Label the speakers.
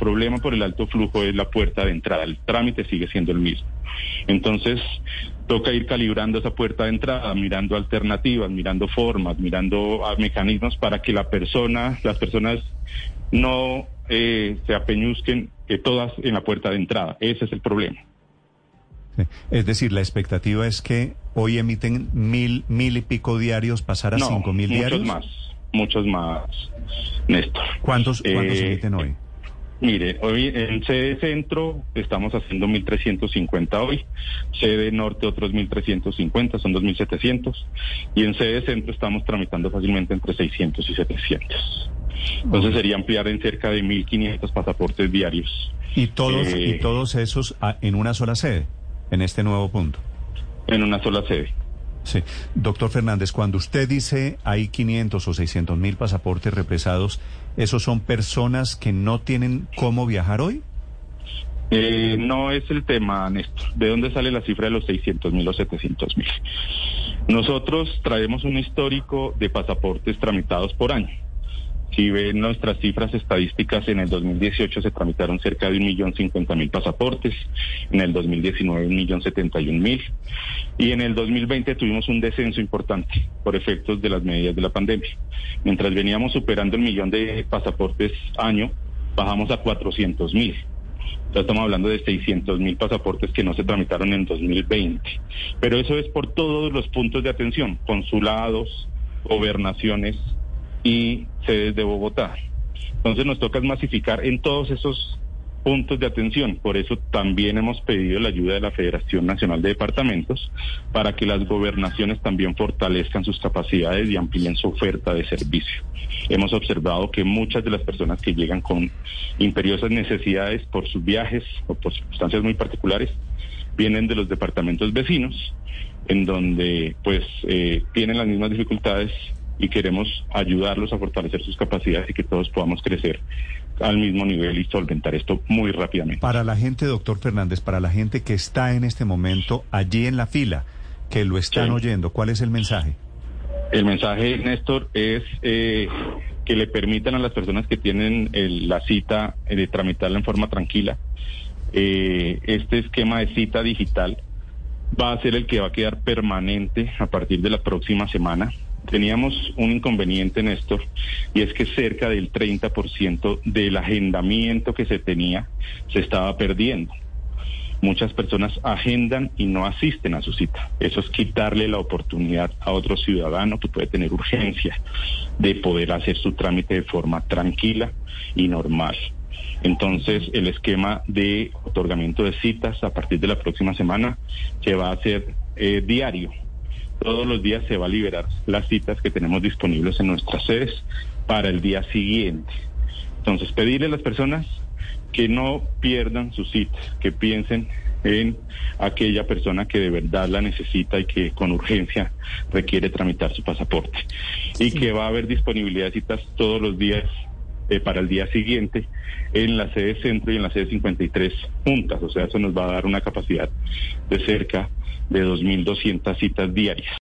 Speaker 1: problema por el alto flujo es la puerta de entrada. El trámite sigue siendo el mismo. Entonces, toca ir calibrando esa puerta de entrada, mirando alternativas, mirando formas, mirando ah, mecanismos para que la persona, las personas no eh, se apeñuzquen eh, todas en la puerta de entrada. Ese es el problema.
Speaker 2: Es decir, la expectativa es que hoy emiten mil, mil y pico diarios, pasar a cinco mil diarios.
Speaker 1: Muchos más, muchos más, Néstor.
Speaker 2: ¿Cuántos, cuántos eh, emiten hoy?
Speaker 1: Mire, hoy en sede centro estamos haciendo 1.350 hoy, sede norte otros 1.350, son 2.700, y en sede centro estamos tramitando fácilmente entre 600 y 700. Entonces sería ampliar en cerca de 1.500 pasaportes diarios.
Speaker 2: ¿Y todos, ¿Y eh, todos esos ah, en una sola sede, en este nuevo punto?
Speaker 1: En una sola sede.
Speaker 2: Sí. Doctor Fernández, cuando usted dice hay 500 o 600 mil pasaportes represados, ¿esos son personas que no tienen cómo viajar hoy?
Speaker 1: Eh, no es el tema, Néstor. ¿De dónde sale la cifra de los 600 mil o 700 mil? Nosotros traemos un histórico de pasaportes tramitados por año. Si ven nuestras cifras estadísticas, en el 2018 se tramitaron cerca de un millón cincuenta mil pasaportes, en el 2019 un millón setenta y un mil, y en el 2020 tuvimos un descenso importante por efectos de las medidas de la pandemia. Mientras veníamos superando el millón de pasaportes año, bajamos a 400 mil. Ya estamos hablando de 600 mil pasaportes que no se tramitaron en 2020. Pero eso es por todos los puntos de atención, consulados, gobernaciones, y sedes de Bogotá. Entonces nos toca masificar en todos esos puntos de atención. Por eso también hemos pedido la ayuda de la Federación Nacional de Departamentos para que las gobernaciones también fortalezcan sus capacidades y amplíen su oferta de servicio. Hemos observado que muchas de las personas que llegan con imperiosas necesidades por sus viajes o por circunstancias muy particulares vienen de los departamentos vecinos, en donde pues eh, tienen las mismas dificultades y queremos ayudarlos a fortalecer sus capacidades y que todos podamos crecer al mismo nivel y solventar esto muy rápidamente.
Speaker 2: Para la gente, doctor Fernández, para la gente que está en este momento allí en la fila, que lo están oyendo, ¿cuál es el mensaje?
Speaker 1: El mensaje, Néstor, es eh, que le permitan a las personas que tienen la cita eh, de tramitarla en forma tranquila. Eh, este esquema de cita digital va a ser el que va a quedar permanente a partir de la próxima semana teníamos un inconveniente, Néstor, y es que cerca del 30% del agendamiento que se tenía se estaba perdiendo. Muchas personas agendan y no asisten a su cita. Eso es quitarle la oportunidad a otro ciudadano que puede tener urgencia de poder hacer su trámite de forma tranquila y normal. Entonces, el esquema de otorgamiento de citas a partir de la próxima semana se va a hacer eh, diario todos los días se va a liberar las citas que tenemos disponibles en nuestras sedes para el día siguiente. Entonces, pedirle a las personas que no pierdan sus citas, que piensen en aquella persona que de verdad la necesita y que con urgencia requiere tramitar su pasaporte. Y que va a haber disponibilidad de citas todos los días eh, para el día siguiente en la sede centro y en la sede 53 juntas. O sea, eso nos va a dar una capacidad de cerca de 2.200 citas diarias.